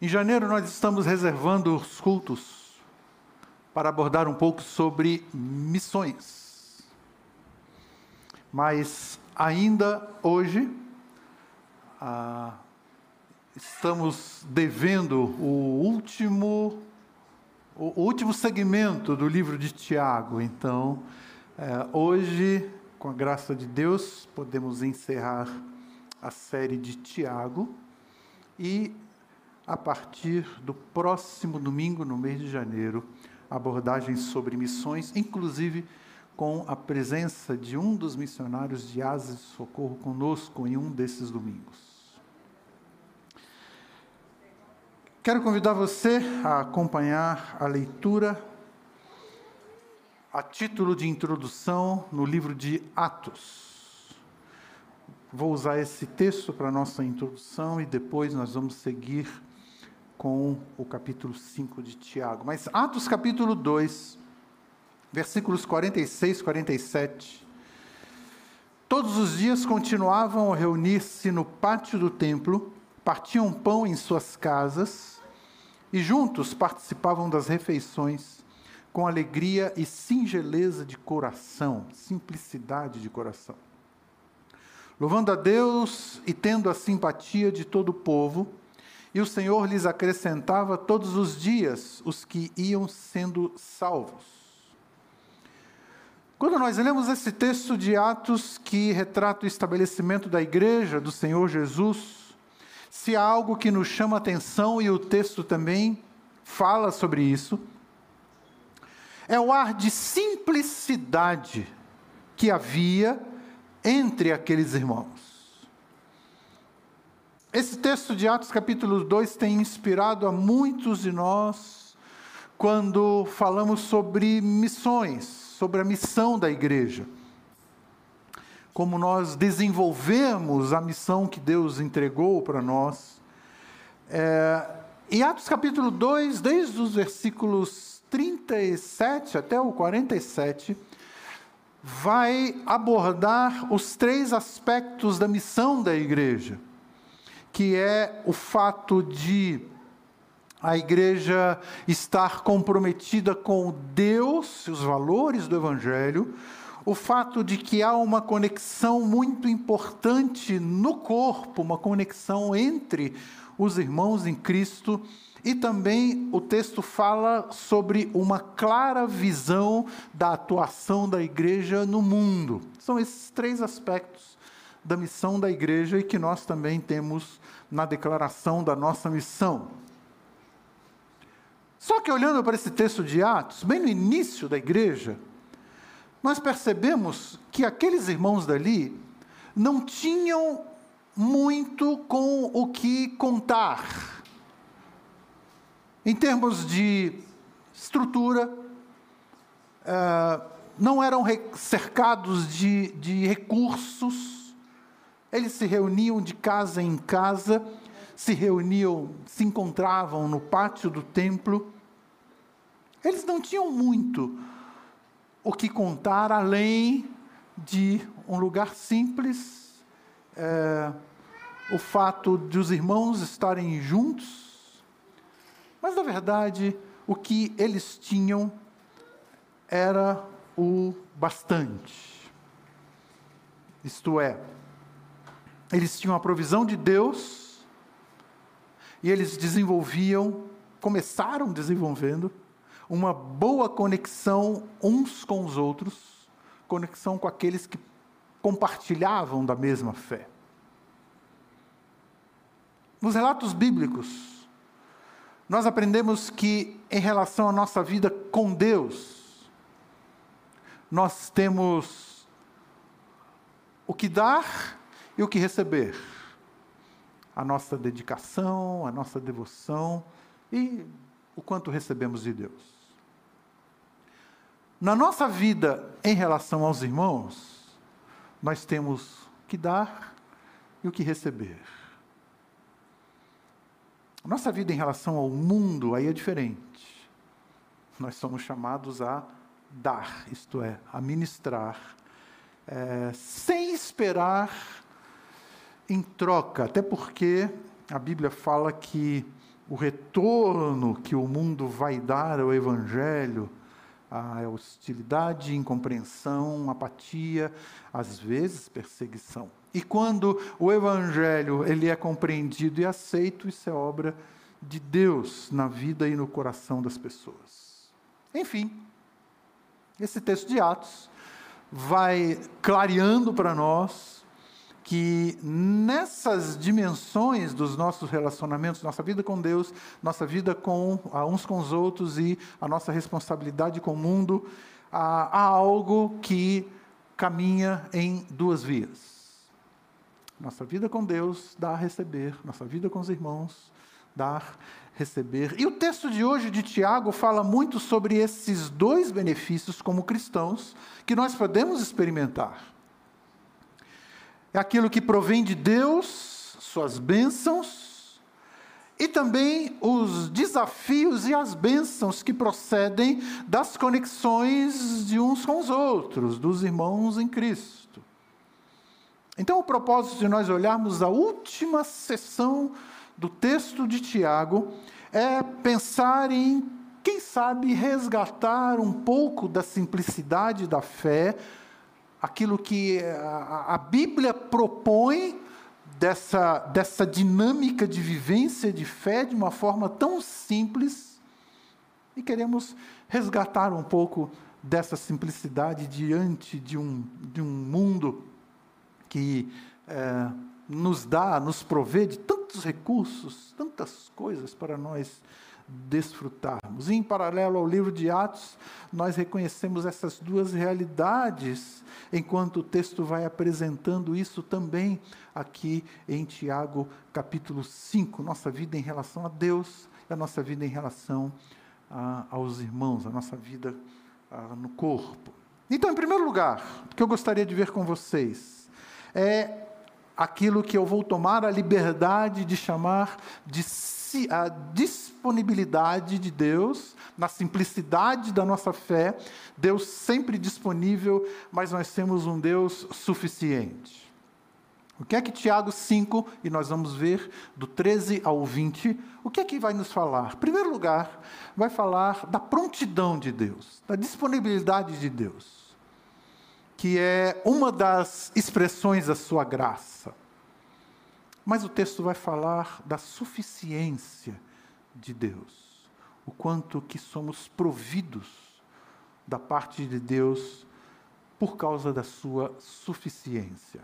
Em janeiro, nós estamos reservando os cultos para abordar um pouco sobre missões. Mas ainda hoje, ah, estamos devendo o último, o último segmento do livro de Tiago. Então, é, hoje, com a graça de Deus, podemos encerrar a série de Tiago e, a partir do próximo domingo, no mês de janeiro, abordagens sobre missões, inclusive com a presença de um dos missionários de Asas de Socorro conosco em um desses domingos. Quero convidar você a acompanhar a leitura a título de introdução no livro de Atos. Vou usar esse texto para nossa introdução e depois nós vamos seguir com o capítulo 5 de Tiago. Mas Atos capítulo 2, versículos 46 e 47. Todos os dias continuavam a reunir-se no pátio do templo, partiam pão em suas casas e juntos participavam das refeições com alegria e singeleza de coração, simplicidade de coração. Louvando a Deus e tendo a simpatia de todo o povo, e o Senhor lhes acrescentava todos os dias os que iam sendo salvos. Quando nós lemos esse texto de Atos que retrata o estabelecimento da igreja do Senhor Jesus, se há algo que nos chama a atenção e o texto também fala sobre isso, é o ar de simplicidade que havia entre aqueles irmãos. Esse texto de Atos capítulo 2 tem inspirado a muitos de nós quando falamos sobre missões, sobre a missão da igreja. Como nós desenvolvemos a missão que Deus entregou para nós. É, em Atos capítulo 2, desde os versículos 37 até o 47, vai abordar os três aspectos da missão da igreja que é o fato de a igreja estar comprometida com Deus e os valores do Evangelho, o fato de que há uma conexão muito importante no corpo, uma conexão entre os irmãos em Cristo, e também o texto fala sobre uma clara visão da atuação da igreja no mundo. São esses três aspectos da missão da igreja e que nós também temos na declaração da nossa missão. Só que olhando para esse texto de Atos, bem no início da igreja, nós percebemos que aqueles irmãos dali não tinham muito com o que contar. Em termos de estrutura, uh, não eram cercados de, de recursos, eles se reuniam de casa em casa, se reuniam, se encontravam no pátio do templo. Eles não tinham muito o que contar além de um lugar simples, é, o fato de os irmãos estarem juntos. Mas, na verdade, o que eles tinham era o bastante. Isto é, eles tinham a provisão de Deus e eles desenvolviam, começaram desenvolvendo uma boa conexão uns com os outros, conexão com aqueles que compartilhavam da mesma fé. Nos relatos bíblicos, nós aprendemos que, em relação à nossa vida com Deus, nós temos o que dar e o que receber? A nossa dedicação, a nossa devoção e o quanto recebemos de Deus. Na nossa vida em relação aos irmãos, nós temos que dar e o que receber. Nossa vida em relação ao mundo aí é diferente. Nós somos chamados a dar, isto é, a ministrar, é, sem esperar em troca, até porque a Bíblia fala que o retorno que o mundo vai dar ao Evangelho, a hostilidade, incompreensão, apatia, às vezes perseguição. E quando o evangelho ele é compreendido e aceito, isso é obra de Deus na vida e no coração das pessoas. Enfim, esse texto de Atos vai clareando para nós que nessas dimensões dos nossos relacionamentos, nossa vida com Deus, nossa vida com uns com os outros e a nossa responsabilidade com o mundo, há, há algo que caminha em duas vias. Nossa vida com Deus dá a receber, nossa vida com os irmãos dar, receber. E o texto de hoje de Tiago fala muito sobre esses dois benefícios como cristãos que nós podemos experimentar é aquilo que provém de Deus, suas bênçãos, e também os desafios e as bênçãos que procedem das conexões de uns com os outros, dos irmãos em Cristo. Então, o propósito de nós olharmos a última sessão do texto de Tiago é pensar em, quem sabe, resgatar um pouco da simplicidade da fé aquilo que a, a Bíblia propõe dessa, dessa dinâmica de vivência de fé de uma forma tão simples. E queremos resgatar um pouco dessa simplicidade diante de um, de um mundo que é, nos dá, nos provê de tantos recursos, tantas coisas para nós desfrutarmos. Em paralelo ao livro de Atos, nós reconhecemos essas duas realidades, enquanto o texto vai apresentando isso também aqui em Tiago, capítulo 5, nossa vida em relação a Deus e a nossa vida em relação a, aos irmãos, a nossa vida a, no corpo. Então, em primeiro lugar, o que eu gostaria de ver com vocês é aquilo que eu vou tomar a liberdade de chamar de a disponibilidade de Deus, na simplicidade da nossa fé, Deus sempre disponível, mas nós temos um Deus suficiente. O que é que Tiago 5, e nós vamos ver do 13 ao 20, o que é que vai nos falar? Em primeiro lugar, vai falar da prontidão de Deus, da disponibilidade de Deus, que é uma das expressões da sua graça. Mas o texto vai falar da suficiência de Deus, o quanto que somos providos da parte de Deus por causa da sua suficiência.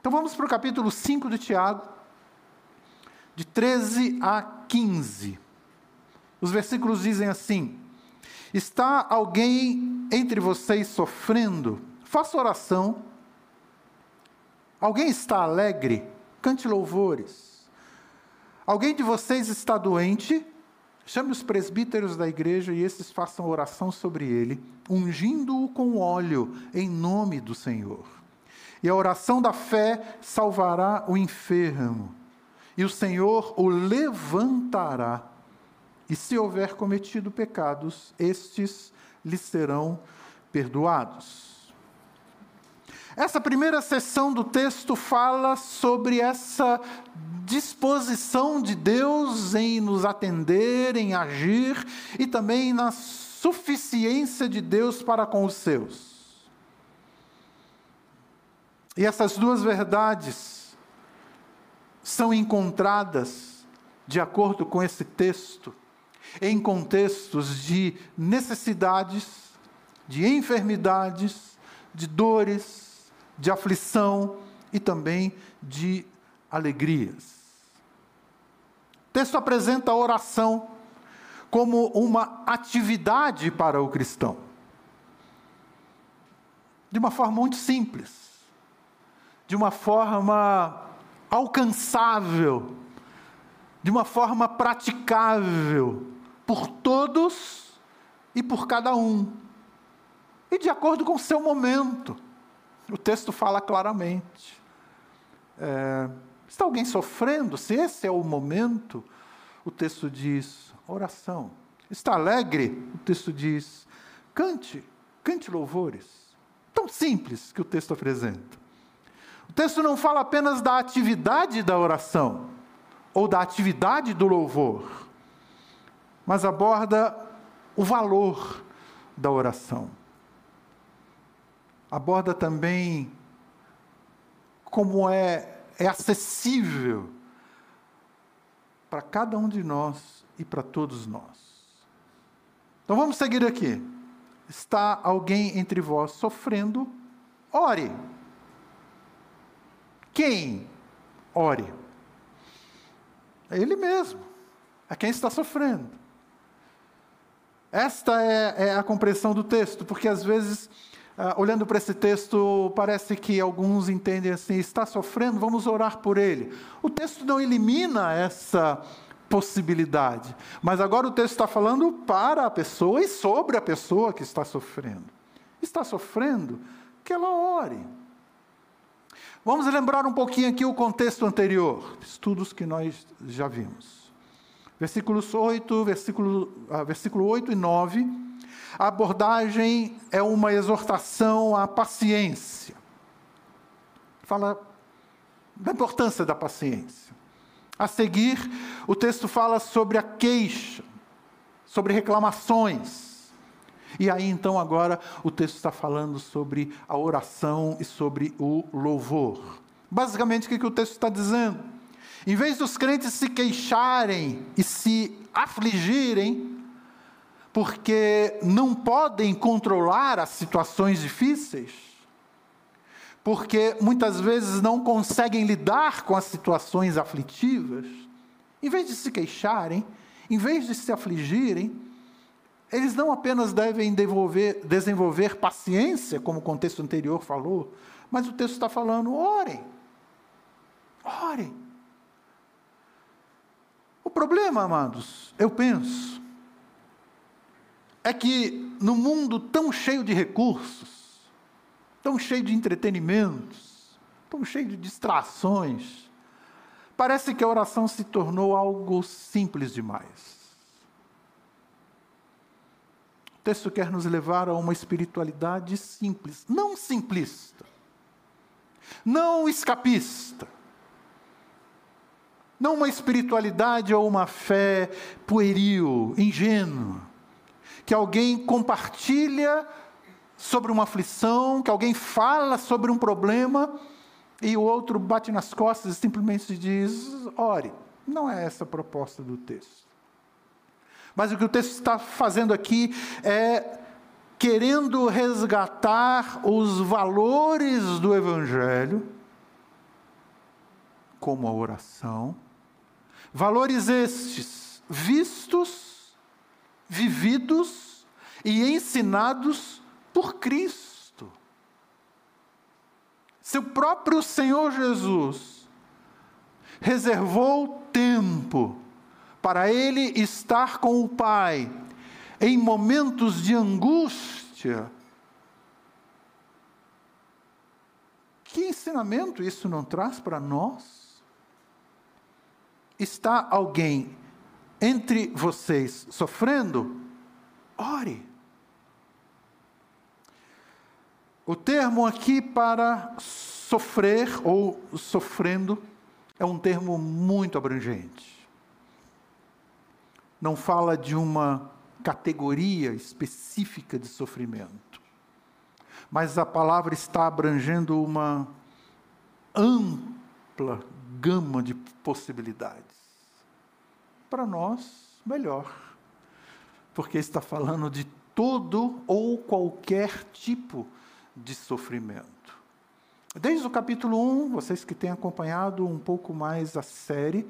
Então vamos para o capítulo 5 de Tiago, de 13 a 15. Os versículos dizem assim: Está alguém entre vocês sofrendo? Faça oração. Alguém está alegre? cante louvores. Alguém de vocês está doente? Chame os presbíteros da igreja e esses façam oração sobre ele, ungindo-o com óleo em nome do Senhor. E a oração da fé salvará o enfermo, e o Senhor o levantará. E se houver cometido pecados, estes lhe serão perdoados. Essa primeira sessão do texto fala sobre essa disposição de Deus em nos atender, em agir e também na suficiência de Deus para com os seus. E essas duas verdades são encontradas, de acordo com esse texto, em contextos de necessidades, de enfermidades, de dores, de aflição e também de alegrias. O texto apresenta a oração como uma atividade para o cristão. De uma forma muito simples, de uma forma alcançável, de uma forma praticável por todos e por cada um, e de acordo com o seu momento. O texto fala claramente. É, está alguém sofrendo? Se esse é o momento, o texto diz oração. Está alegre? O texto diz cante, cante louvores. Tão simples que o texto apresenta. O texto não fala apenas da atividade da oração ou da atividade do louvor, mas aborda o valor da oração. Aborda também como é, é acessível para cada um de nós e para todos nós. Então vamos seguir aqui. Está alguém entre vós sofrendo? Ore. Quem? Ore. É ele mesmo. É quem está sofrendo. Esta é, é a compreensão do texto, porque às vezes, ah, olhando para esse texto, parece que alguns entendem assim: está sofrendo, vamos orar por ele. O texto não elimina essa possibilidade, mas agora o texto está falando para a pessoa e sobre a pessoa que está sofrendo. Está sofrendo, que ela ore. Vamos lembrar um pouquinho aqui o contexto anterior, estudos que nós já vimos. Versículos 8, versículo, ah, versículo 8 e 9, a abordagem é uma exortação à paciência. Fala da importância da paciência. A seguir, o texto fala sobre a queixa, sobre reclamações. E aí, então, agora, o texto está falando sobre a oração e sobre o louvor. Basicamente, o que, que o texto está dizendo? Em vez dos crentes se queixarem e se afligirem, porque não podem controlar as situações difíceis, porque muitas vezes não conseguem lidar com as situações aflitivas, em vez de se queixarem, em vez de se afligirem, eles não apenas devem desenvolver, desenvolver paciência, como o contexto anterior falou, mas o texto está falando: orem, orem. O problema, amados, eu penso, é que no mundo tão cheio de recursos, tão cheio de entretenimentos, tão cheio de distrações, parece que a oração se tornou algo simples demais. O texto quer nos levar a uma espiritualidade simples, não simplista, não escapista, não uma espiritualidade ou uma fé pueril, ingênua, que alguém compartilha sobre uma aflição, que alguém fala sobre um problema e o outro bate nas costas e simplesmente diz: ore. Não é essa a proposta do texto. Mas o que o texto está fazendo aqui é querendo resgatar os valores do Evangelho, como a oração, Valores estes vistos, vividos e ensinados por Cristo. Seu próprio Senhor Jesus reservou tempo para ele estar com o Pai em momentos de angústia. Que ensinamento isso não traz para nós? Está alguém entre vocês sofrendo? Ore. O termo aqui para sofrer ou sofrendo é um termo muito abrangente. Não fala de uma categoria específica de sofrimento, mas a palavra está abrangendo uma ampla gama de possibilidades. Para nós, melhor, porque está falando de todo ou qualquer tipo de sofrimento. Desde o capítulo 1, vocês que têm acompanhado um pouco mais a série,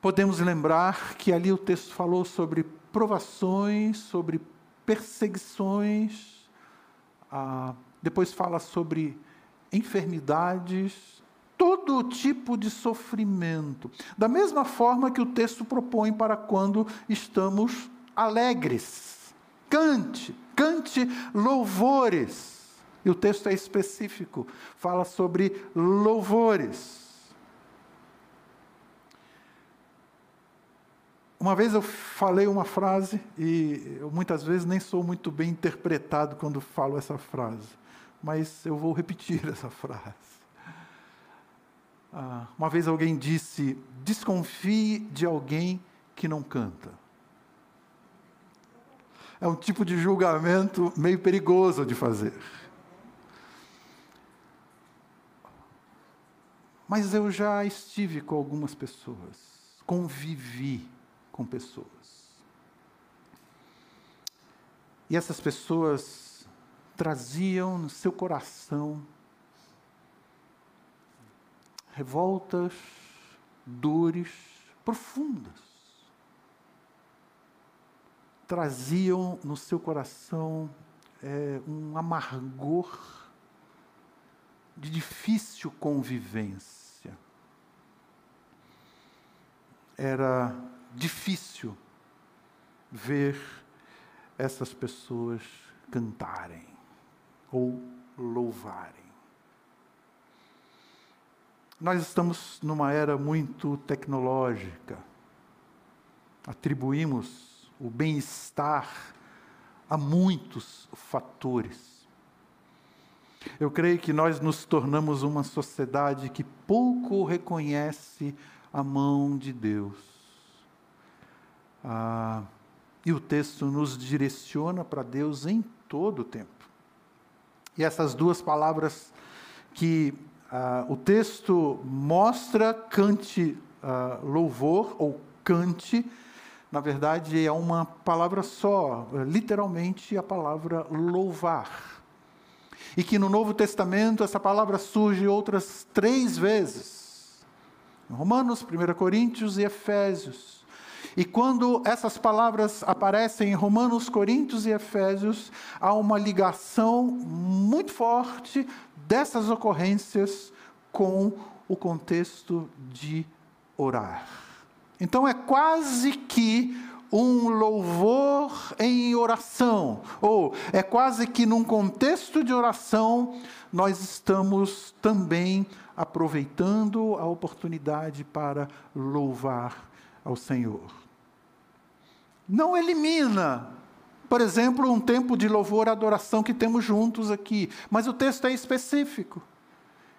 podemos lembrar que ali o texto falou sobre provações, sobre perseguições, ah, depois fala sobre enfermidades, todo tipo de sofrimento. Da mesma forma que o texto propõe para quando estamos alegres. Cante, cante louvores. E o texto é específico, fala sobre louvores. Uma vez eu falei uma frase, e eu muitas vezes nem sou muito bem interpretado quando falo essa frase, mas eu vou repetir essa frase. Ah, uma vez alguém disse: desconfie de alguém que não canta. é um tipo de julgamento meio perigoso de fazer. Mas eu já estive com algumas pessoas, convivi com pessoas. E essas pessoas traziam no seu coração revoltas, dores profundas. Traziam no seu coração é, um amargor de difícil convivência. Era difícil ver essas pessoas cantarem ou louvarem. Nós estamos numa era muito tecnológica. Atribuímos o bem-estar a muitos fatores. Eu creio que nós nos tornamos uma sociedade que pouco reconhece a mão de Deus. Ah, e o texto nos direciona para Deus em todo o tempo. E essas duas palavras que ah, o texto mostra, cante ah, louvor, ou cante, na verdade é uma palavra só, literalmente a palavra louvar. E que no Novo Testamento essa palavra surge outras três vezes. Romanos, 1 Coríntios e Efésios. E quando essas palavras aparecem em Romanos, Coríntios e Efésios, há uma ligação muito forte dessas ocorrências com o contexto de orar. Então é quase que um louvor em oração, ou é quase que num contexto de oração, nós estamos também aproveitando a oportunidade para louvar ao Senhor não elimina, por exemplo, um tempo de louvor e adoração que temos juntos aqui, mas o texto é específico.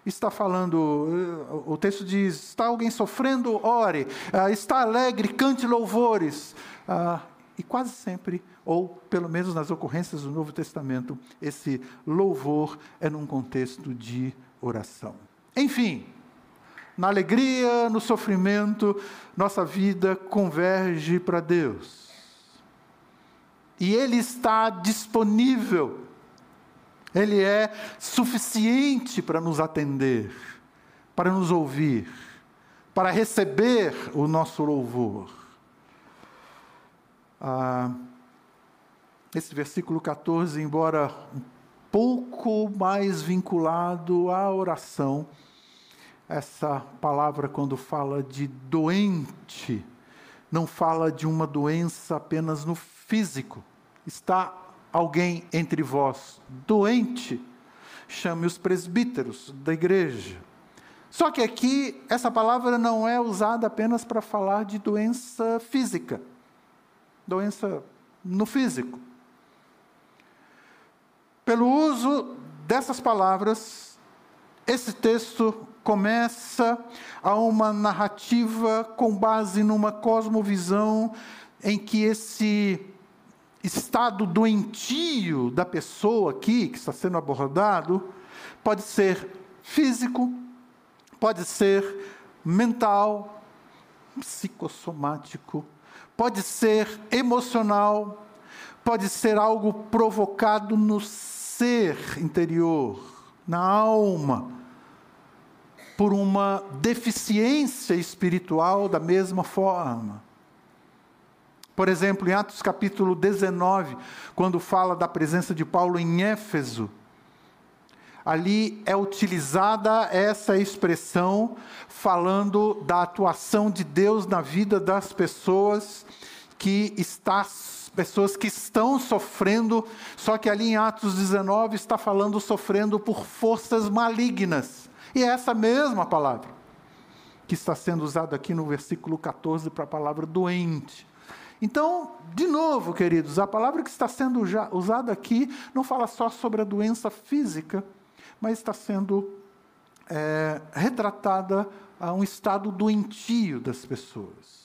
Está falando, o texto diz: está alguém sofrendo, ore, ah, está alegre, cante louvores. Ah, e quase sempre, ou pelo menos nas ocorrências do Novo Testamento, esse louvor é num contexto de oração. Enfim, na alegria, no sofrimento, nossa vida converge para Deus e Ele está disponível, Ele é suficiente para nos atender, para nos ouvir, para receber o nosso louvor. Ah, esse versículo 14, embora um pouco mais vinculado à oração, essa palavra, quando fala de doente, não fala de uma doença apenas no físico. Está alguém entre vós doente? Chame os presbíteros da igreja. Só que aqui, essa palavra não é usada apenas para falar de doença física, doença no físico. Pelo uso dessas palavras, esse texto começa a uma narrativa com base numa cosmovisão em que esse estado doentio da pessoa aqui, que está sendo abordado, pode ser físico, pode ser mental, psicossomático, pode ser emocional, pode ser algo provocado no ser interior, na alma, por uma deficiência espiritual da mesma forma. Por exemplo, em Atos capítulo 19, quando fala da presença de Paulo em Éfeso, ali é utilizada essa expressão falando da atuação de Deus na vida das pessoas que está pessoas que estão sofrendo, só que ali em Atos 19 está falando sofrendo por forças malignas. E é essa mesma palavra que está sendo usada aqui no versículo 14 para a palavra doente. Então, de novo, queridos, a palavra que está sendo usada aqui não fala só sobre a doença física, mas está sendo é, retratada a um estado doentio das pessoas.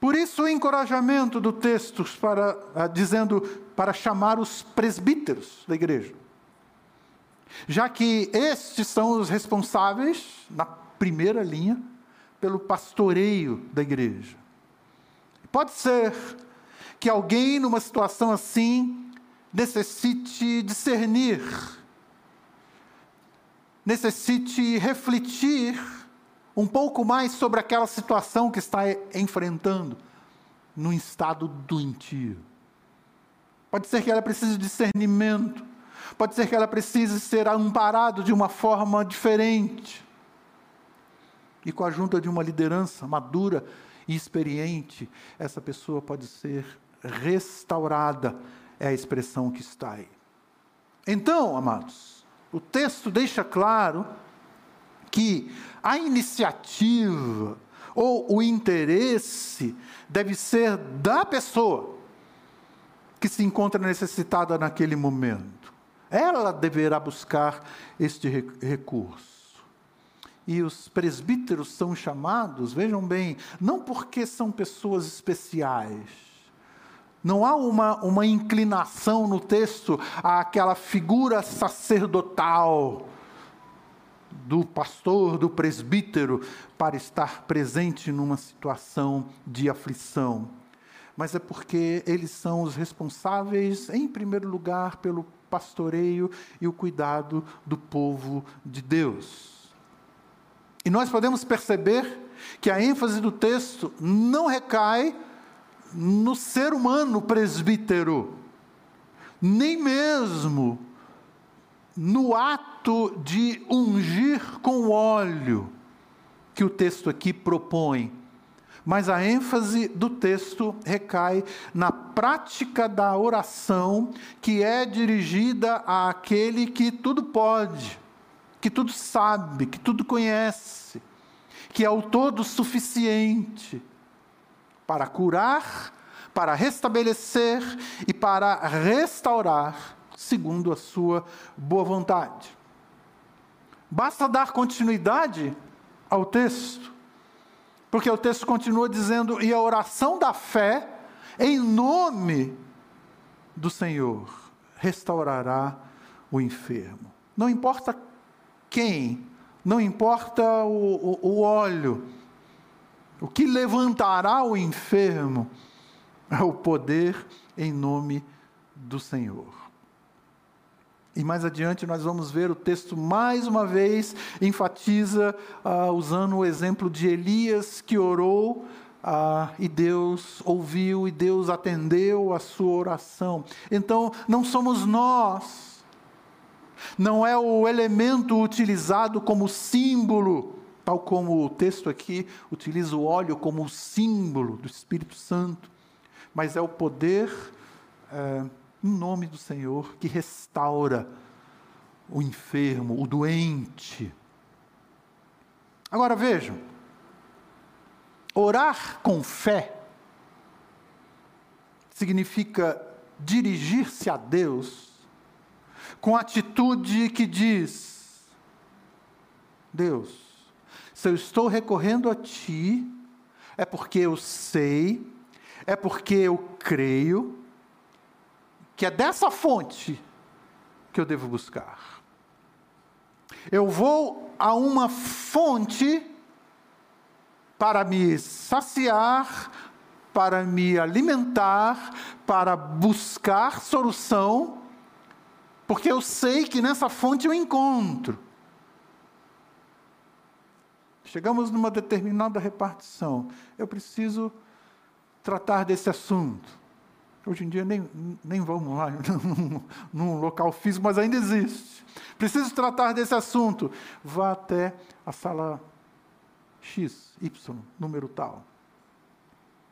Por isso o encorajamento do texto para ah, dizendo para chamar os presbíteros da igreja. Já que estes são os responsáveis na primeira linha pelo pastoreio da igreja. Pode ser que alguém numa situação assim necessite discernir, necessite refletir um pouco mais sobre aquela situação que está enfrentando no estado doentio. Pode ser que ela precise de discernimento, pode ser que ela precise ser amparado de uma forma diferente. E com a junta de uma liderança madura e experiente, essa pessoa pode ser restaurada, é a expressão que está aí. Então, amados, o texto deixa claro que a iniciativa ou o interesse deve ser da pessoa que se encontra necessitada naquele momento. Ela deverá buscar este recurso. E os presbíteros são chamados, vejam bem, não porque são pessoas especiais, não há uma, uma inclinação no texto àquela figura sacerdotal do pastor, do presbítero, para estar presente numa situação de aflição. Mas é porque eles são os responsáveis, em primeiro lugar, pelo pastoreio e o cuidado do povo de Deus. E nós podemos perceber que a ênfase do texto não recai no ser humano presbítero, nem mesmo no ato de ungir com óleo, que o texto aqui propõe. Mas a ênfase do texto recai na prática da oração, que é dirigida àquele que tudo pode, que tudo sabe, que tudo conhece, que é o todo suficiente para curar, para restabelecer e para restaurar segundo a sua boa vontade. Basta dar continuidade ao texto, porque o texto continua dizendo: e a oração da fé, em nome do Senhor, restaurará o enfermo. Não importa quem, não importa o, o, o óleo, o que levantará o enfermo é o poder em nome do Senhor. E mais adiante nós vamos ver o texto mais uma vez enfatiza, uh, usando o exemplo de Elias que orou uh, e Deus ouviu e Deus atendeu a sua oração. Então, não somos nós, não é o elemento utilizado como símbolo, tal como o texto aqui utiliza o óleo como símbolo do Espírito Santo, mas é o poder. Uh, em nome do Senhor que restaura o enfermo, o doente. Agora vejam, orar com fé significa dirigir-se a Deus com atitude que diz: Deus, se eu estou recorrendo a Ti, é porque eu sei, é porque eu creio, que é dessa fonte que eu devo buscar. Eu vou a uma fonte para me saciar, para me alimentar, para buscar solução, porque eu sei que nessa fonte eu encontro. Chegamos numa determinada repartição. Eu preciso tratar desse assunto. Hoje em dia nem, nem vamos lá num local físico, mas ainda existe. Preciso tratar desse assunto. Vá até a sala X, Y, número tal.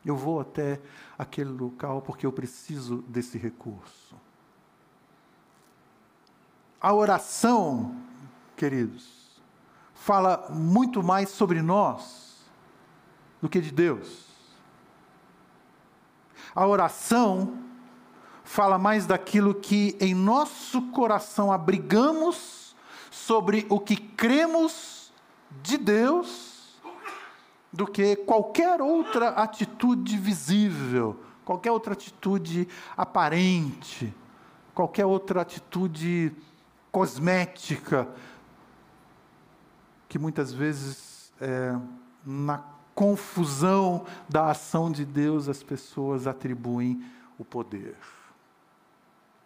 Eu vou até aquele local porque eu preciso desse recurso. A oração, queridos, fala muito mais sobre nós do que de Deus. A oração fala mais daquilo que em nosso coração abrigamos sobre o que cremos de Deus do que qualquer outra atitude visível, qualquer outra atitude aparente, qualquer outra atitude cosmética, que muitas vezes, é, na confusão da ação de Deus, as pessoas atribuem o poder.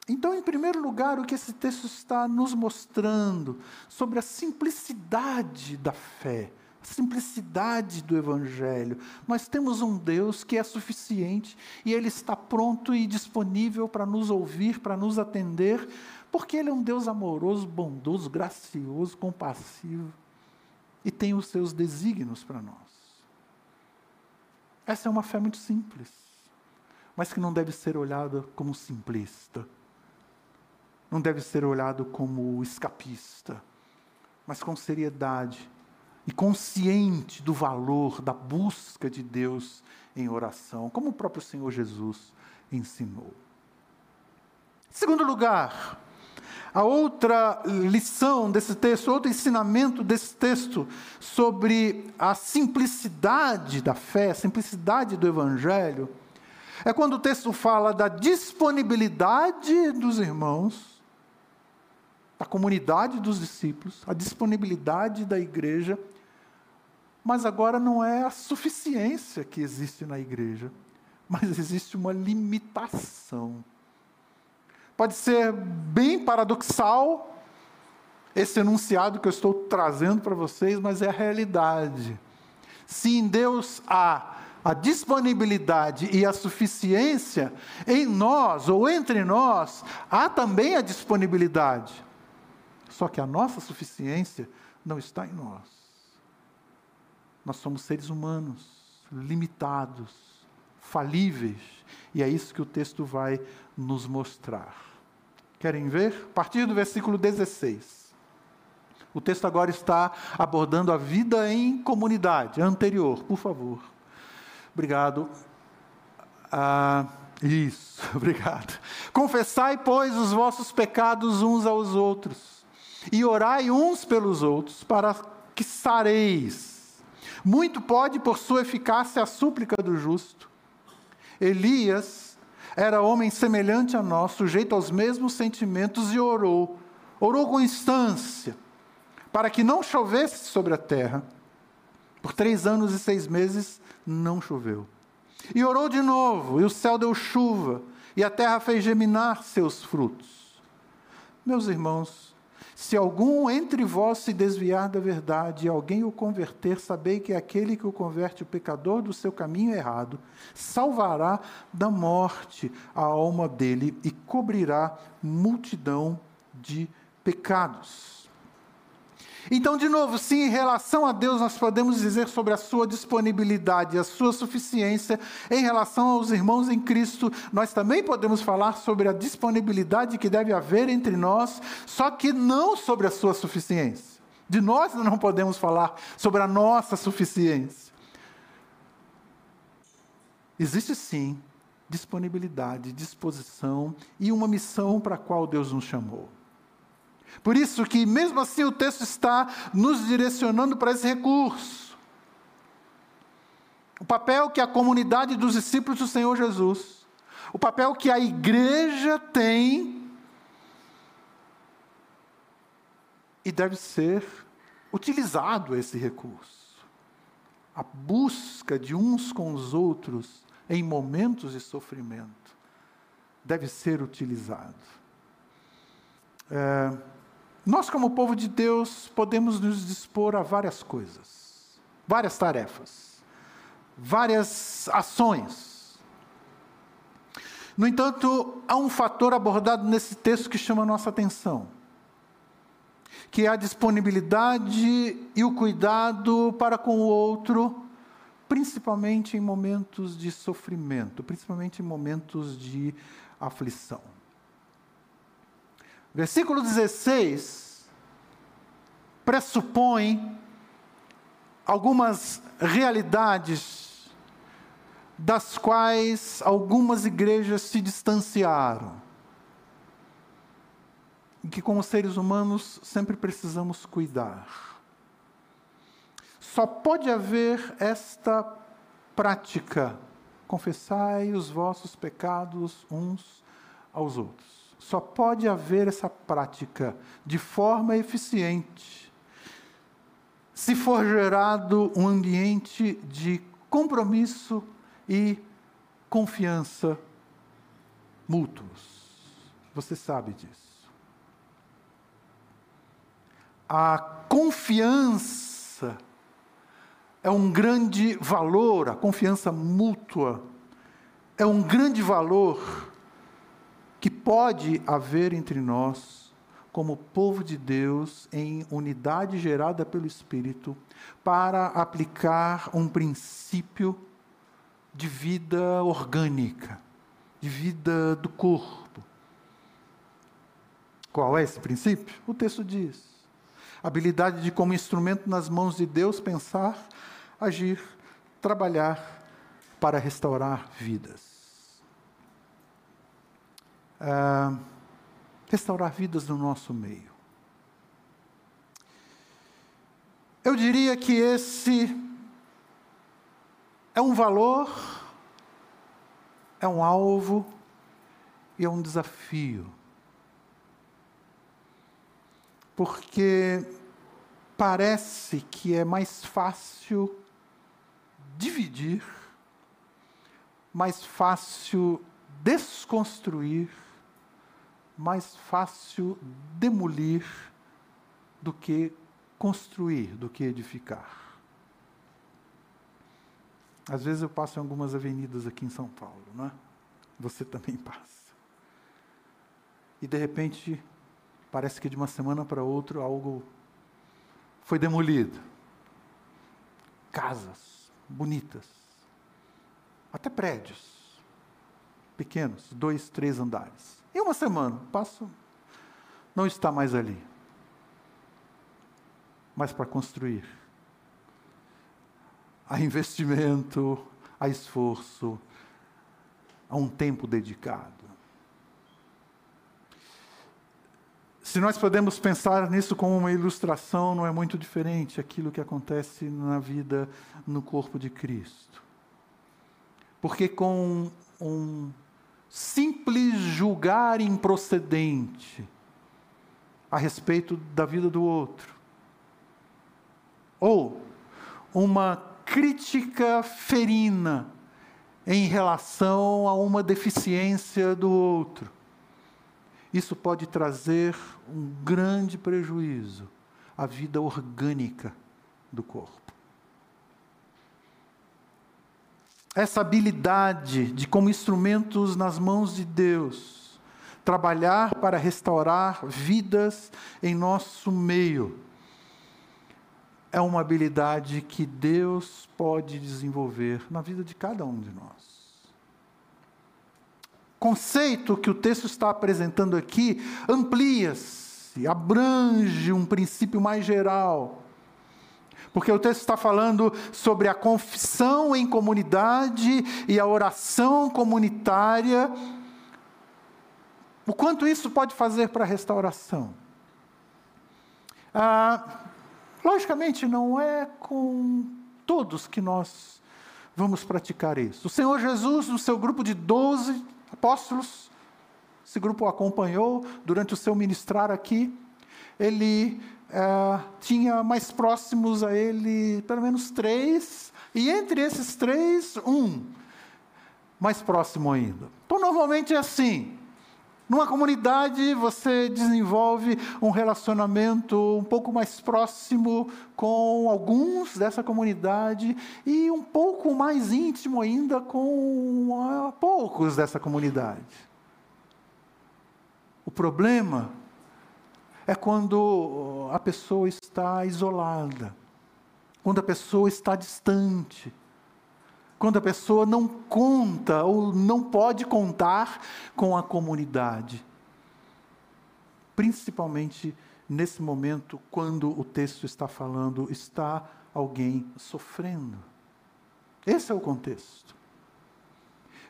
Então, em primeiro lugar, o que esse texto está nos mostrando sobre a simplicidade da fé, a simplicidade do Evangelho. Nós temos um Deus que é suficiente e Ele está pronto e disponível para nos ouvir, para nos atender, porque Ele é um Deus amoroso, bondoso, gracioso, compassivo e tem os seus desígnios para nós. Essa é uma fé muito simples, mas que não deve ser olhada como simplista não deve ser olhado como escapista, mas com seriedade e consciente do valor da busca de Deus em oração, como o próprio Senhor Jesus ensinou. Segundo lugar, a outra lição desse texto, outro ensinamento desse texto sobre a simplicidade da fé, a simplicidade do Evangelho, é quando o texto fala da disponibilidade dos irmãos da comunidade dos discípulos, a disponibilidade da igreja, mas agora não é a suficiência que existe na igreja, mas existe uma limitação. Pode ser bem paradoxal esse enunciado que eu estou trazendo para vocês, mas é a realidade. Se em Deus há a disponibilidade e a suficiência, em nós ou entre nós há também a disponibilidade. Só que a nossa suficiência não está em nós. Nós somos seres humanos, limitados, falíveis, e é isso que o texto vai nos mostrar. Querem ver? A partir do versículo 16. O texto agora está abordando a vida em comunidade, anterior, por favor. Obrigado. Ah, isso, obrigado. Confessai, pois, os vossos pecados uns aos outros e orai uns pelos outros, para que sareis. Muito pode, por sua eficácia, a súplica do justo. Elias era homem semelhante a nós, sujeito aos mesmos sentimentos, e orou. Orou com instância, para que não chovesse sobre a terra. Por três anos e seis meses não choveu. E orou de novo, e o céu deu chuva, e a terra fez geminar seus frutos. Meus irmãos, se algum entre vós se desviar da verdade e alguém o converter, sabei que aquele que o converte, o pecador do seu caminho errado, salvará da morte a alma dele e cobrirá multidão de pecados. Então, de novo, se em relação a Deus nós podemos dizer sobre a sua disponibilidade, a sua suficiência, em relação aos irmãos em Cristo, nós também podemos falar sobre a disponibilidade que deve haver entre nós, só que não sobre a sua suficiência. De nós não podemos falar sobre a nossa suficiência. Existe sim disponibilidade, disposição e uma missão para a qual Deus nos chamou. Por isso que, mesmo assim, o texto está nos direcionando para esse recurso. O papel que a comunidade dos discípulos do Senhor Jesus, o papel que a igreja tem e deve ser utilizado esse recurso. A busca de uns com os outros em momentos de sofrimento deve ser utilizado. É, nós, como povo de Deus, podemos nos dispor a várias coisas, várias tarefas, várias ações. No entanto, há um fator abordado nesse texto que chama a nossa atenção, que é a disponibilidade e o cuidado para com o outro, principalmente em momentos de sofrimento, principalmente em momentos de aflição. Versículo 16 pressupõe algumas realidades das quais algumas igrejas se distanciaram. E que, como seres humanos, sempre precisamos cuidar. só pode haver esta prática: confessai os vossos pecados uns aos outros. Só pode haver essa prática de forma eficiente se for gerado um ambiente de compromisso e confiança mútuos. Você sabe disso. A confiança é um grande valor, a confiança mútua é um grande valor pode haver entre nós, como povo de Deus, em unidade gerada pelo Espírito, para aplicar um princípio de vida orgânica, de vida do corpo. Qual é esse princípio? O texto diz: habilidade de, como instrumento nas mãos de Deus, pensar, agir, trabalhar para restaurar vidas. Uh, restaurar vidas no nosso meio. Eu diria que esse é um valor, é um alvo e é um desafio. Porque parece que é mais fácil dividir, mais fácil desconstruir, mais fácil demolir do que construir, do que edificar. Às vezes eu passo em algumas avenidas aqui em São Paulo, não é? Você também passa. E de repente, parece que de uma semana para outra algo foi demolido. Casas bonitas, até prédios pequenos, dois, três andares. Em uma semana, passo, não está mais ali. Mas para construir. Há investimento, há esforço, há um tempo dedicado. Se nós podemos pensar nisso como uma ilustração, não é muito diferente aquilo que acontece na vida no corpo de Cristo. Porque com um simples julgar improcedente a respeito da vida do outro, ou uma crítica ferina em relação a uma deficiência do outro. Isso pode trazer um grande prejuízo à vida orgânica do corpo. Essa habilidade de, como instrumentos nas mãos de Deus, trabalhar para restaurar vidas em nosso meio, é uma habilidade que Deus pode desenvolver na vida de cada um de nós. Conceito que o texto está apresentando aqui amplia-se, abrange um princípio mais geral porque o texto está falando sobre a confissão em comunidade e a oração comunitária. O quanto isso pode fazer para a restauração? Ah, logicamente, não é com todos que nós vamos praticar isso. O Senhor Jesus, no seu grupo de doze apóstolos, esse grupo o acompanhou durante o seu ministrar aqui, ele é, tinha mais próximos a ele pelo menos três, e entre esses três, um mais próximo ainda. Então, normalmente é assim. Numa comunidade, você desenvolve um relacionamento um pouco mais próximo com alguns dessa comunidade e um pouco mais íntimo ainda com uh, poucos dessa comunidade. O problema é quando a pessoa está isolada, quando a pessoa está distante, quando a pessoa não conta ou não pode contar com a comunidade. Principalmente nesse momento, quando o texto está falando, está alguém sofrendo. Esse é o contexto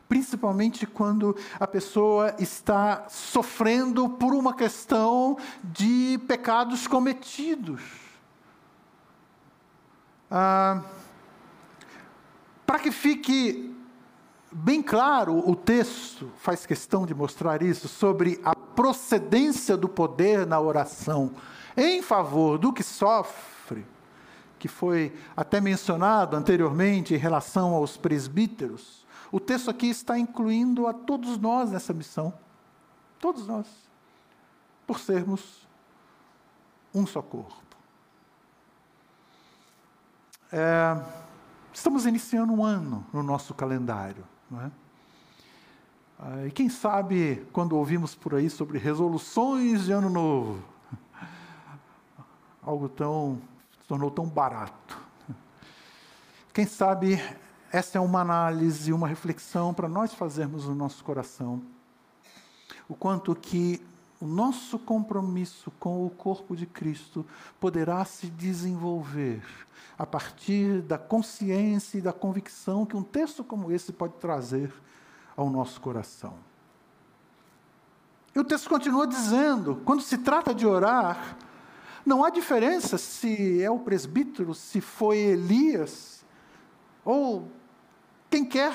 principalmente quando a pessoa está sofrendo por uma questão de pecados cometidos. Ah, Para que fique bem claro, o texto faz questão de mostrar isso sobre a procedência do poder na oração em favor do que sofre, que foi até mencionado anteriormente em relação aos presbíteros. O texto aqui está incluindo a todos nós nessa missão. Todos nós. Por sermos um só corpo. É, estamos iniciando um ano no nosso calendário. Não é? Ah, e quem sabe, quando ouvimos por aí sobre resoluções de ano novo, algo tão se tornou tão barato. Quem sabe essa é uma análise, uma reflexão para nós fazermos no nosso coração. O quanto que o nosso compromisso com o corpo de Cristo poderá se desenvolver a partir da consciência e da convicção que um texto como esse pode trazer ao nosso coração. E o texto continua dizendo: quando se trata de orar, não há diferença se é o presbítero, se foi Elias, ou quem quer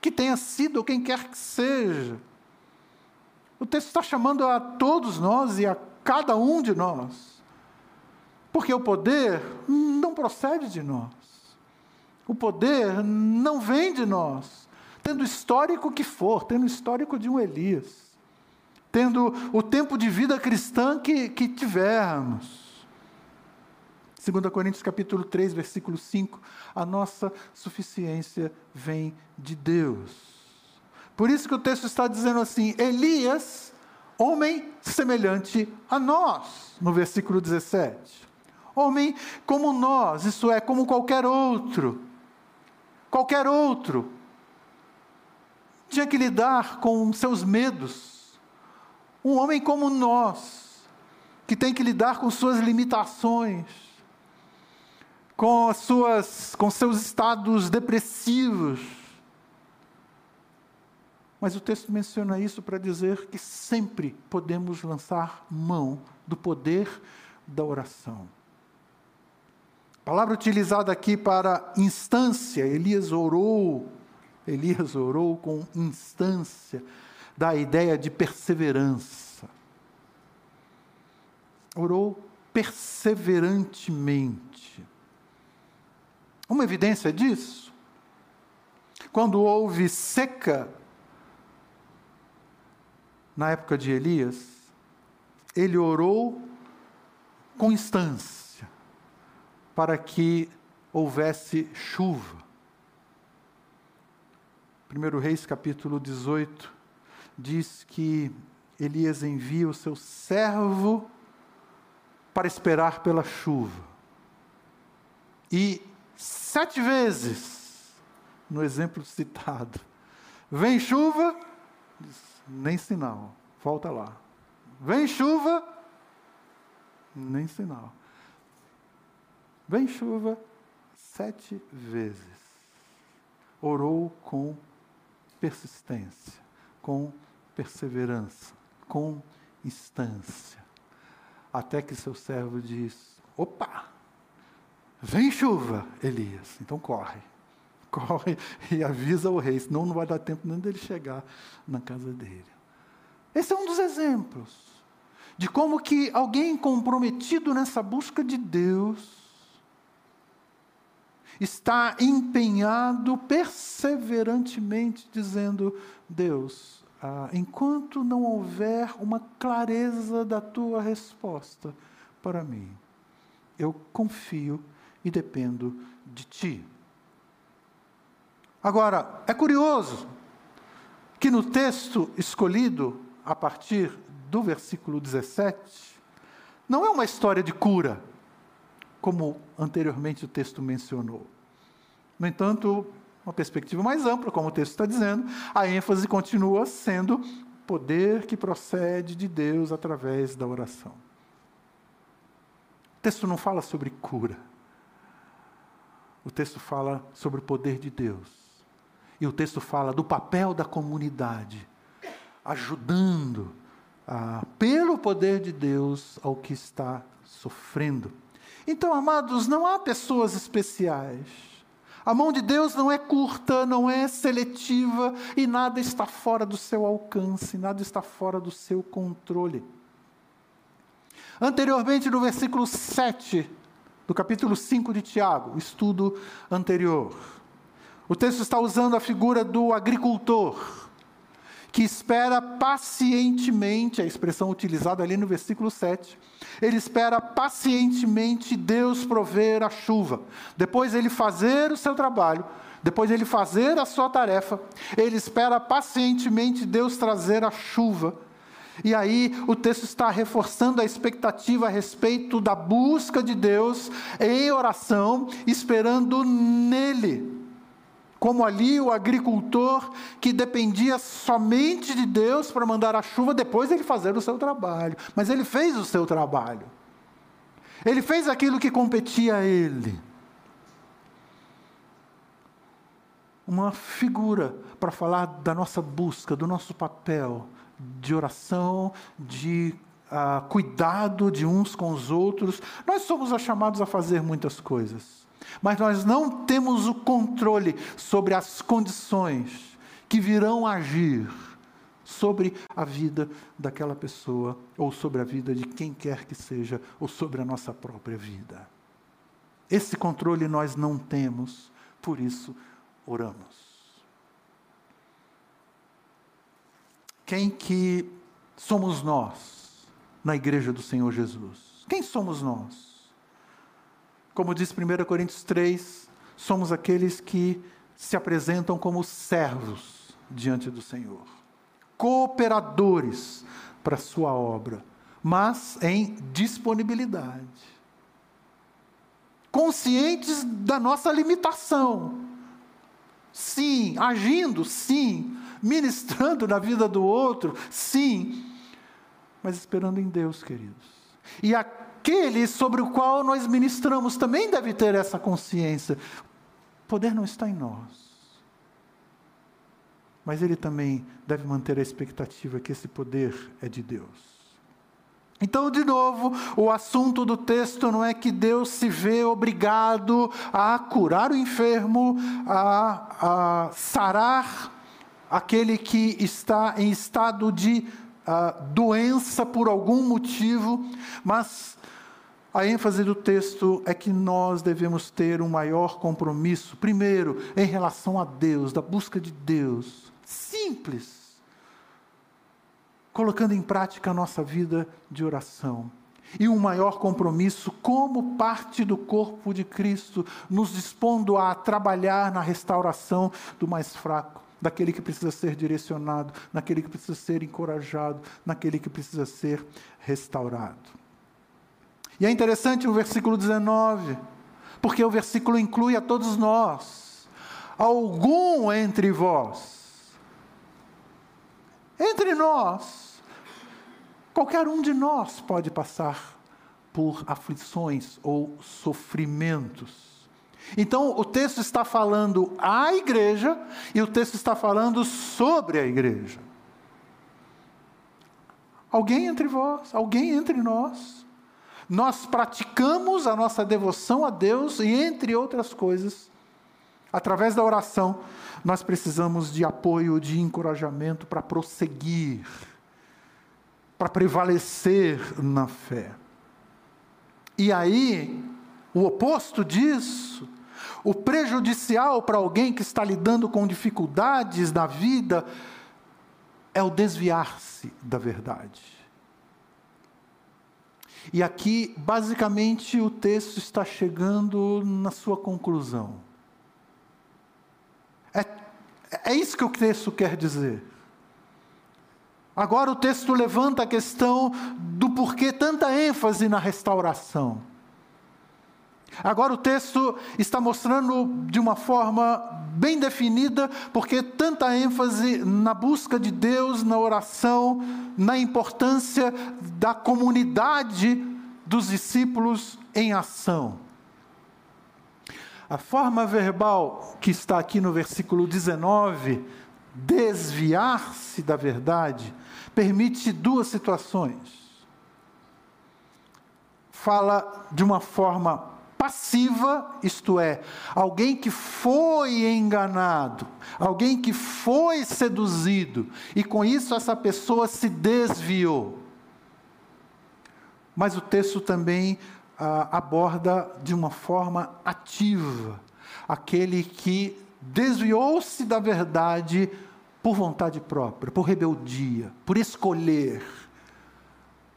que tenha sido, ou quem quer que seja. O texto está chamando a todos nós e a cada um de nós porque o poder não procede de nós. O poder não vem de nós, tendo histórico que for, tendo histórico de um Elias, tendo o tempo de vida cristã que, que tivermos. 2 Coríntios capítulo 3, versículo 5, a nossa suficiência vem de Deus. Por isso que o texto está dizendo assim: Elias, homem semelhante a nós, no versículo 17. Homem como nós, isso é, como qualquer outro. Qualquer outro. Tinha que lidar com seus medos. Um homem como nós, que tem que lidar com suas limitações, com as suas com seus estados depressivos. Mas o texto menciona isso para dizer que sempre podemos lançar mão do poder da oração. A palavra utilizada aqui para instância, Elias orou, Elias orou com instância, dá a ideia de perseverança. Orou perseverantemente. Uma evidência disso, quando houve seca na época de Elias, ele orou com instância para que houvesse chuva. 1 Reis capítulo 18 diz que Elias envia o seu servo para esperar pela chuva. E sete vezes, no exemplo citado, vem chuva, nem sinal, volta lá. Vem chuva, nem sinal. Vem chuva sete vezes. Orou com persistência, com perseverança, com instância. Até que seu servo diz: opa, vem chuva, Elias. Então corre. Corre e avisa o rei, senão não vai dar tempo nem dele chegar na casa dele. Esse é um dos exemplos de como que alguém comprometido nessa busca de Deus está empenhado perseverantemente, dizendo: Deus, ah, enquanto não houver uma clareza da tua resposta para mim, eu confio e dependo de ti. Agora, é curioso que no texto escolhido a partir do versículo 17, não é uma história de cura como anteriormente o texto mencionou. No entanto, uma perspectiva mais ampla, como o texto está dizendo, a ênfase continua sendo poder que procede de Deus através da oração. O texto não fala sobre cura. O texto fala sobre o poder de Deus. E o texto fala do papel da comunidade, ajudando, ah, pelo poder de Deus, ao que está sofrendo. Então, amados, não há pessoas especiais. A mão de Deus não é curta, não é seletiva e nada está fora do seu alcance, nada está fora do seu controle. Anteriormente, no versículo 7 do capítulo 5 de Tiago, estudo anterior, o texto está usando a figura do agricultor, que espera pacientemente, a expressão utilizada ali no versículo 7, ele espera pacientemente Deus prover a chuva. Depois ele fazer o seu trabalho, depois ele fazer a sua tarefa, ele espera pacientemente Deus trazer a chuva. E aí o texto está reforçando a expectativa a respeito da busca de Deus em oração, esperando nele como ali o agricultor que dependia somente de Deus para mandar a chuva, depois ele fazer o seu trabalho. Mas ele fez o seu trabalho. Ele fez aquilo que competia a ele. Uma figura para falar da nossa busca, do nosso papel de oração, de uh, cuidado de uns com os outros. Nós somos chamados a fazer muitas coisas mas nós não temos o controle sobre as condições que virão agir sobre a vida daquela pessoa, ou sobre a vida de quem quer que seja, ou sobre a nossa própria vida. Esse controle nós não temos, por isso oramos. Quem que somos nós na igreja do Senhor Jesus? Quem somos nós? Como diz 1 Coríntios 3, somos aqueles que se apresentam como servos diante do Senhor, cooperadores para a sua obra, mas em disponibilidade. Conscientes da nossa limitação. Sim, agindo, sim, ministrando na vida do outro, sim, mas esperando em Deus, queridos. E aquele sobre o qual nós ministramos também deve ter essa consciência. O poder não está em nós. Mas ele também deve manter a expectativa que esse poder é de Deus. Então, de novo, o assunto do texto não é que Deus se vê obrigado a curar o enfermo, a, a sarar aquele que está em estado de uh, doença por algum motivo, mas a ênfase do texto é que nós devemos ter um maior compromisso, primeiro, em relação a Deus, da busca de Deus. Simples. Colocando em prática a nossa vida de oração. E um maior compromisso como parte do corpo de Cristo, nos dispondo a trabalhar na restauração do mais fraco, daquele que precisa ser direcionado, naquele que precisa ser encorajado, naquele que precisa ser restaurado. E é interessante o versículo 19, porque o versículo inclui a todos nós. Algum entre vós, entre nós, qualquer um de nós pode passar por aflições ou sofrimentos. Então, o texto está falando à igreja e o texto está falando sobre a igreja. Alguém entre vós, alguém entre nós nós praticamos a nossa devoção a Deus e, entre outras coisas, através da oração, nós precisamos de apoio, de encorajamento para prosseguir, para prevalecer na fé. E aí, o oposto disso, o prejudicial para alguém que está lidando com dificuldades na vida, é o desviar-se da verdade. E aqui, basicamente, o texto está chegando na sua conclusão. É, é isso que o texto quer dizer. Agora o texto levanta a questão do porquê tanta ênfase na restauração. Agora o texto está mostrando de uma forma bem definida porque tanta ênfase na busca de Deus, na oração, na importância da comunidade dos discípulos em ação. A forma verbal que está aqui no versículo 19, desviar-se da verdade, permite duas situações fala de uma forma passiva, isto é, alguém que foi enganado, alguém que foi seduzido, e com isso essa pessoa se desviou. Mas o texto também ah, aborda de uma forma ativa aquele que desviou-se da verdade por vontade própria, por rebeldia, por escolher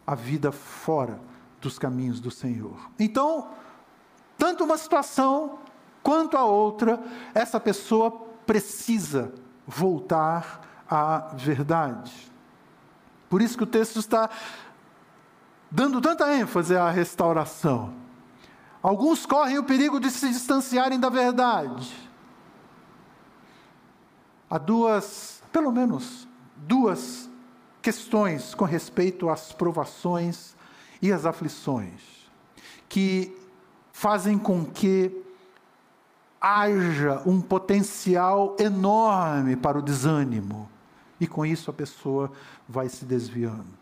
a vida fora dos caminhos do Senhor. Então, tanto uma situação quanto a outra, essa pessoa precisa voltar à verdade. Por isso que o texto está dando tanta ênfase à restauração. Alguns correm o perigo de se distanciarem da verdade. Há duas, pelo menos duas questões com respeito às provações e às aflições, que fazem com que haja um potencial enorme para o desânimo, e com isso a pessoa vai se desviando.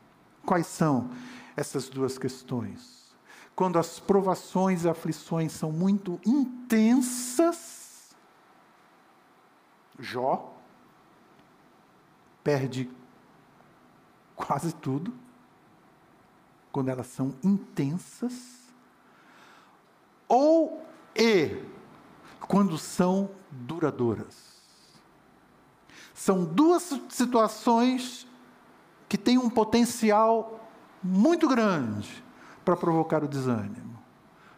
Quais são essas duas questões? Quando as provações e aflições são muito intensas, Jó perde quase tudo, quando elas são intensas, ou e quando são duradouras. São duas situações que têm um potencial muito grande para provocar o desânimo,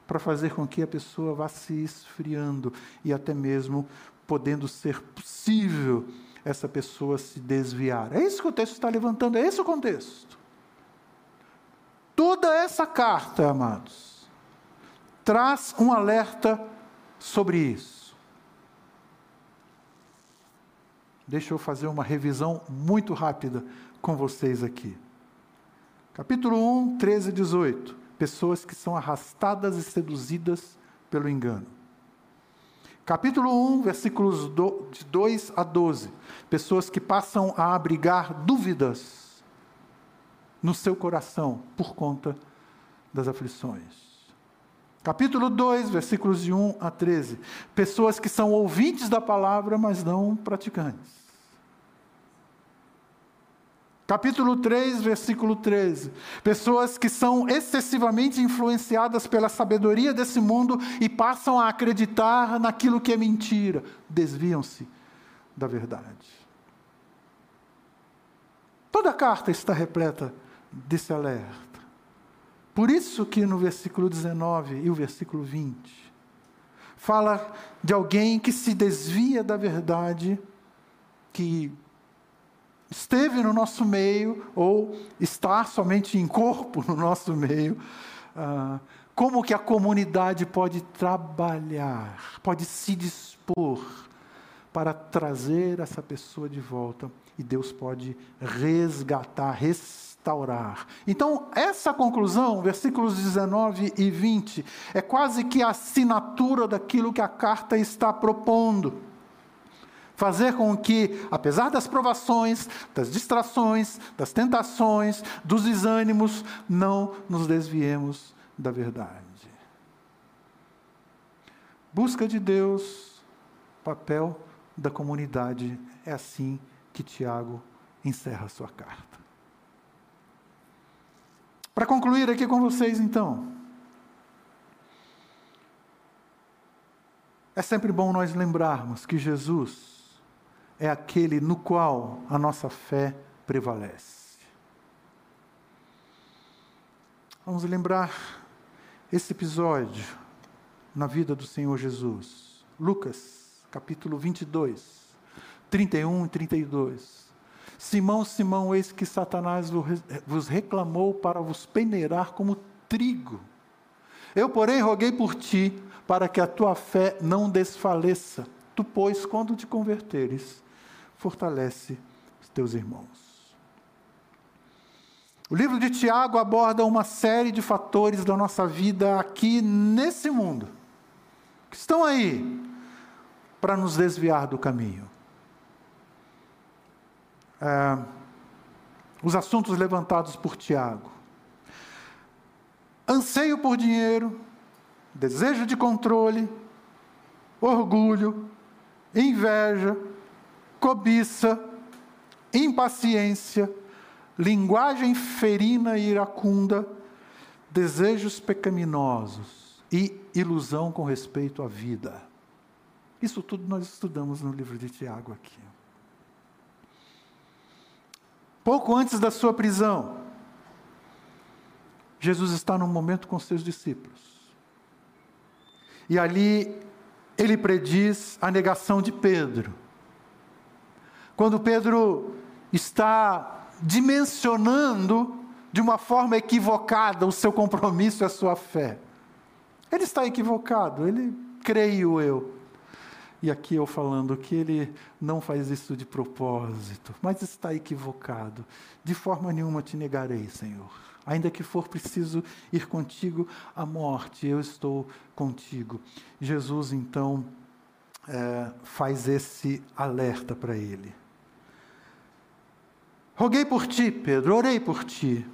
para fazer com que a pessoa vá se esfriando e até mesmo podendo ser possível essa pessoa se desviar. É isso que o texto está levantando, é esse o contexto. Toda essa carta, amados, traz um alerta sobre isso. Deixa eu fazer uma revisão muito rápida com vocês aqui. Capítulo 1, 13 e 18. Pessoas que são arrastadas e seduzidas pelo engano. Capítulo 1, versículos de 2 a 12. Pessoas que passam a abrigar dúvidas no seu coração por conta das aflições. Capítulo 2, versículos de 1 a 13. Pessoas que são ouvintes da palavra, mas não praticantes. Capítulo 3, versículo 13. Pessoas que são excessivamente influenciadas pela sabedoria desse mundo e passam a acreditar naquilo que é mentira, desviam-se da verdade. Toda a carta está repleta desse alerta. Por isso que no versículo 19 e o versículo 20 fala de alguém que se desvia da verdade, que esteve no nosso meio ou está somente em corpo no nosso meio, ah, como que a comunidade pode trabalhar, pode se dispor para trazer essa pessoa de volta? E Deus pode resgatar, restaurar restaurar. Então, essa conclusão, versículos 19 e 20, é quase que a assinatura daquilo que a carta está propondo. Fazer com que, apesar das provações, das distrações, das tentações, dos desânimos, não nos desviemos da verdade. Busca de Deus, papel da comunidade. É assim que Tiago encerra a sua carta. Para concluir aqui com vocês, então, é sempre bom nós lembrarmos que Jesus é aquele no qual a nossa fé prevalece. Vamos lembrar esse episódio na vida do Senhor Jesus. Lucas, capítulo 22, 31 e 32. Simão, Simão, eis que Satanás vos reclamou para vos peneirar como trigo. Eu, porém, roguei por ti, para que a tua fé não desfaleça. Tu, pois, quando te converteres, fortalece os teus irmãos. O livro de Tiago aborda uma série de fatores da nossa vida aqui nesse mundo, que estão aí para nos desviar do caminho é, os assuntos levantados por Tiago. anseio por dinheiro, desejo de controle, orgulho, inveja, cobiça, impaciência, linguagem ferina e iracunda, desejos pecaminosos e ilusão com respeito à vida. Isso tudo nós estudamos no livro de Tiago aqui. Pouco antes da sua prisão, Jesus está num momento com seus discípulos. E ali ele prediz a negação de Pedro. Quando Pedro está dimensionando de uma forma equivocada o seu compromisso e a sua fé. Ele está equivocado, ele creio eu. E aqui eu falando que ele não faz isso de propósito, mas está equivocado. De forma nenhuma te negarei, Senhor. Ainda que for preciso ir contigo à morte, eu estou contigo. Jesus, então, é, faz esse alerta para ele. Roguei por ti, Pedro, orei por ti,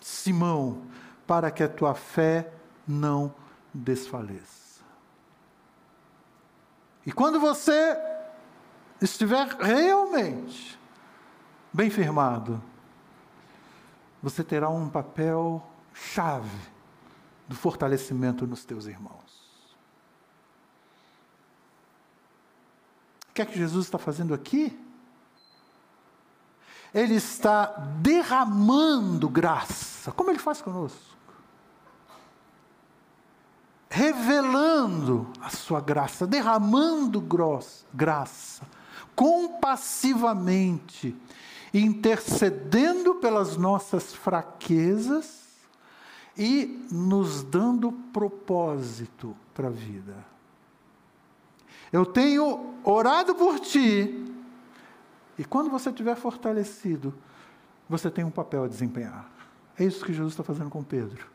Simão, para que a tua fé não desfaleça. E quando você estiver realmente bem firmado, você terá um papel chave do fortalecimento nos teus irmãos. O que é que Jesus está fazendo aqui? Ele está derramando graça, como ele faz conosco. Revelando a sua graça, derramando graça, compassivamente, intercedendo pelas nossas fraquezas e nos dando propósito para a vida. Eu tenho orado por ti, e quando você estiver fortalecido, você tem um papel a desempenhar. É isso que Jesus está fazendo com Pedro.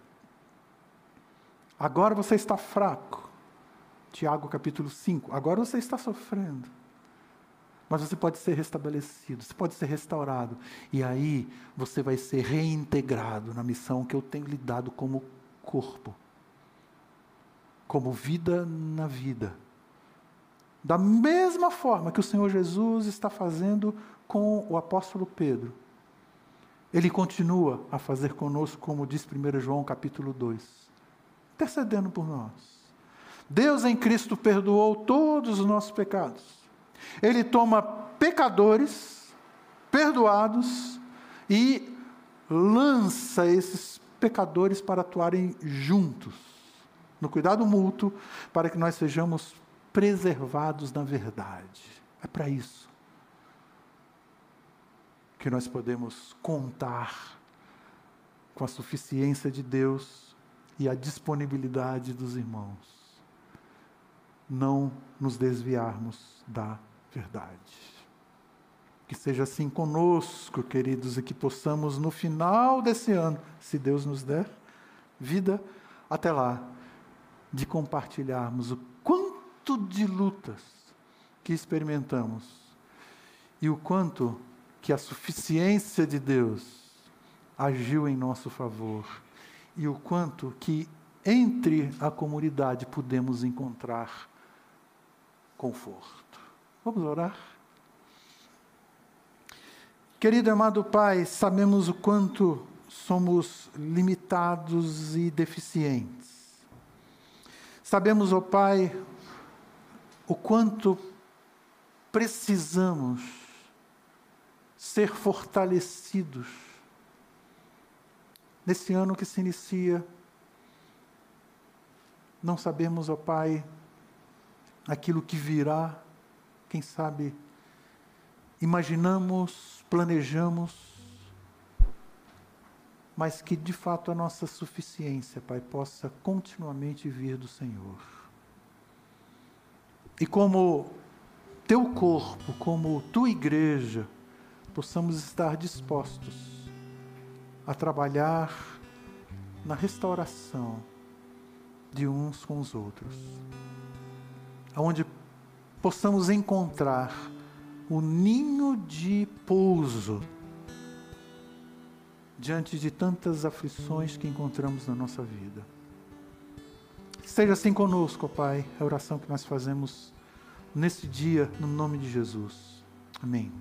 Agora você está fraco. Tiago capítulo 5. Agora você está sofrendo. Mas você pode ser restabelecido, você pode ser restaurado. E aí você vai ser reintegrado na missão que eu tenho lhe dado como corpo. Como vida na vida. Da mesma forma que o Senhor Jesus está fazendo com o apóstolo Pedro. Ele continua a fazer conosco, como diz 1 João capítulo 2, intercedendo por nós. Deus em Cristo perdoou todos os nossos pecados. Ele toma pecadores, perdoados, e lança esses pecadores para atuarem juntos, no cuidado mútuo, para que nós sejamos preservados na verdade. É para isso que nós podemos contar com a suficiência de Deus e a disponibilidade dos irmãos. Não nos desviarmos da verdade. Que seja assim conosco, queridos, e que possamos no final desse ano, se Deus nos der vida até lá, de compartilharmos o quanto de lutas que experimentamos e o quanto que a suficiência de Deus agiu em nosso favor e o quanto que entre a comunidade podemos encontrar conforto. Vamos orar? Querido amado Pai, sabemos o quanto somos limitados e deficientes. Sabemos, ó oh Pai, o quanto precisamos ser fortalecidos nesse ano que se inicia. Não sabemos, ó Pai, aquilo que virá, quem sabe imaginamos, planejamos, mas que de fato a nossa suficiência, Pai, possa continuamente vir do Senhor. E como teu corpo, como tua igreja, possamos estar dispostos a trabalhar na restauração de uns com os outros, onde possamos encontrar o ninho de pouso diante de tantas aflições que encontramos na nossa vida. Esteja assim conosco, Pai, a oração que nós fazemos nesse dia, no nome de Jesus. Amém.